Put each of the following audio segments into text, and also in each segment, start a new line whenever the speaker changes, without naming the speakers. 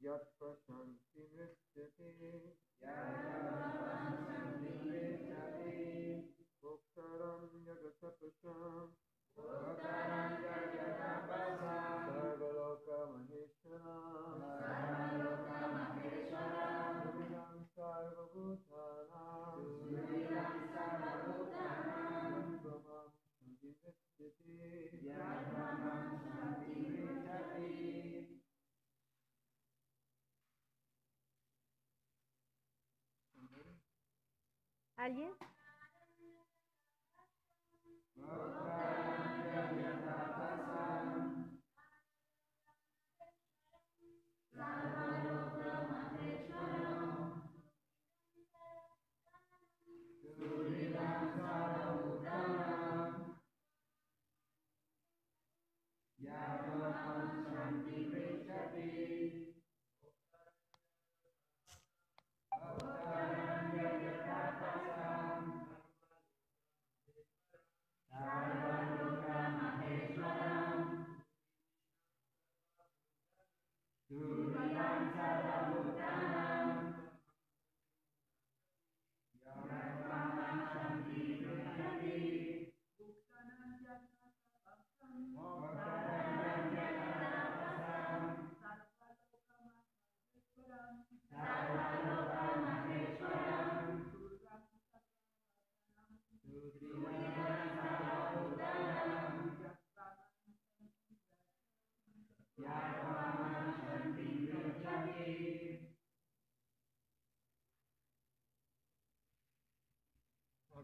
Yat
आइए।
हाँ। Tu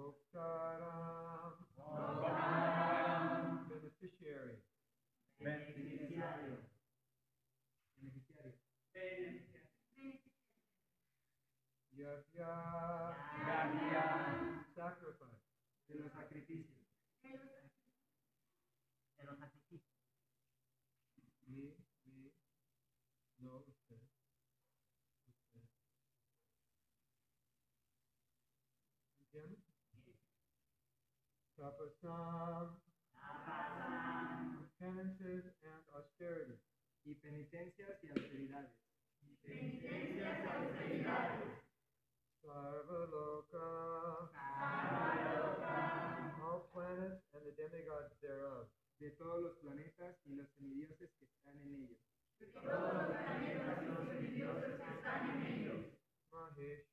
meaning? Bhoktaram Beneficiary
Beneficiario. Beneficiario.
Yajna
Yajna.
Sacrifice
De los sacrificios. De los sacrificios.
Me, me, no, Tapasam penances and austerity.
Y penitencias y austeridades. Penitencias y austeridades.
Sarvaloka all planets and the demigods thereof.
De todos los planetas y los semidioses que están en ellos.
Maheshwaram,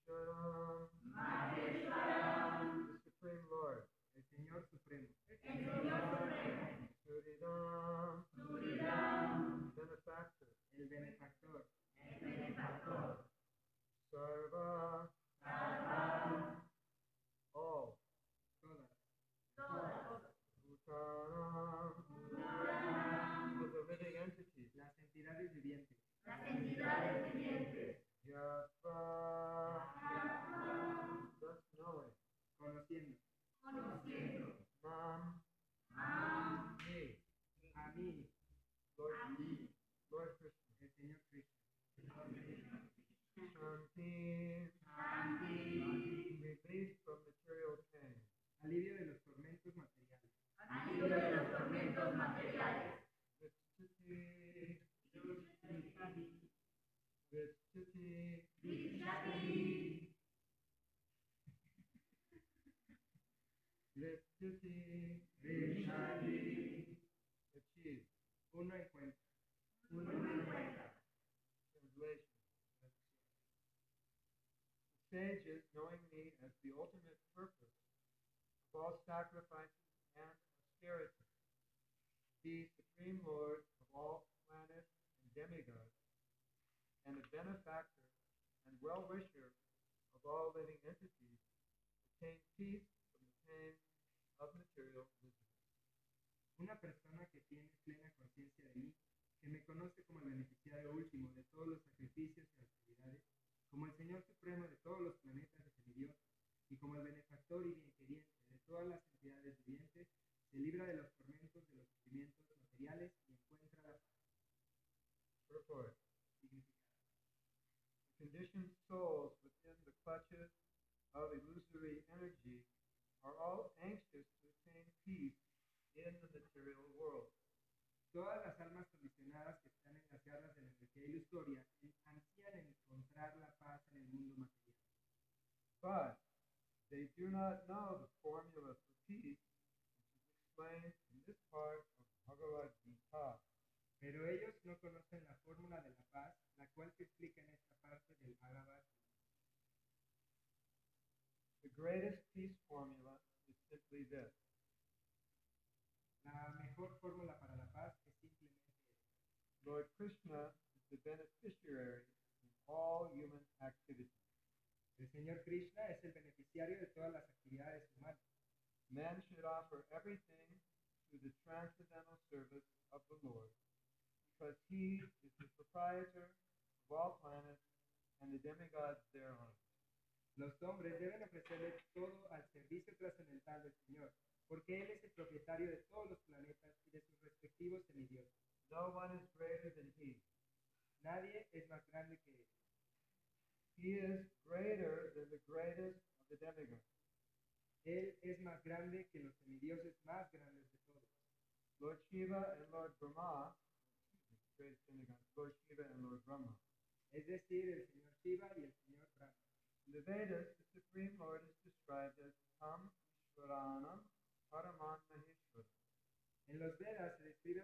benefactor.
El benefactor.
placer, Andy. material pain,
alivio de los tormentos materiales,
alivio de los
tormentos
materiales,
uno encuentra,
uno encuentra. The sages, knowing me as the ultimate purpose of all sacrifices and austerity, the supreme lord of all planets and demigods, and the benefactor and well-wisher of all living entities, attain peace from the pain of material misery.
Una persona que tiene plena conciencia de mí que me conoce como el beneficiario último de todos los sacrificios y austeridades, como el Señor supremo de todos los planetas de semidios, y como el benefactor y bienqueriente de todas las entidades vivientes, se libra de los tormentos de los sufrimientos materiales y encuentra la paz.
The conditioned souls within the clutches of illusory energy are all anxious to attain peace in the material world.
Todas las almas condicionadas que están en las garras de la energía ilusoria ansían encontrar la paz en el mundo material.
But they do not know the formula for peace, which is explained in this part of Bhagavad Gita.
Pero ellos no conocen la fórmula de la paz, la cual se explica en esta parte del Bhagavad.
The greatest peace formula is simply this
La mejor fórmula para la paz es simplemente esta.
Lord Krishna is the beneficiary in all human activities.
El Señor Krishna es el beneficiario de todas las actividades humanas.
Man should offer everything to the transcendental service of the Lord, because he is the proprietor of all planets and the demigods thereon.
Los hombres deben ofrecerle todo al servicio trascendental del Señor, porque Él es el propietario de todos los planetas y de sus respectivos semidioses.
No one is greater than he.
Nadie es más grande que Él.
He is greater than the greatest of the demigods.
Él es más grande que los semidioses más grandes de todos.
Lord Shiva and Lord Brahma, greatest demigods, Lord Shiva and Lord Brahma.
Es decir, el Señor Shiva y el Señor Brahma.
In the Vedas, the Supreme Lord is described as Tam Ishvaranam Paraman.
En los Vedas se describe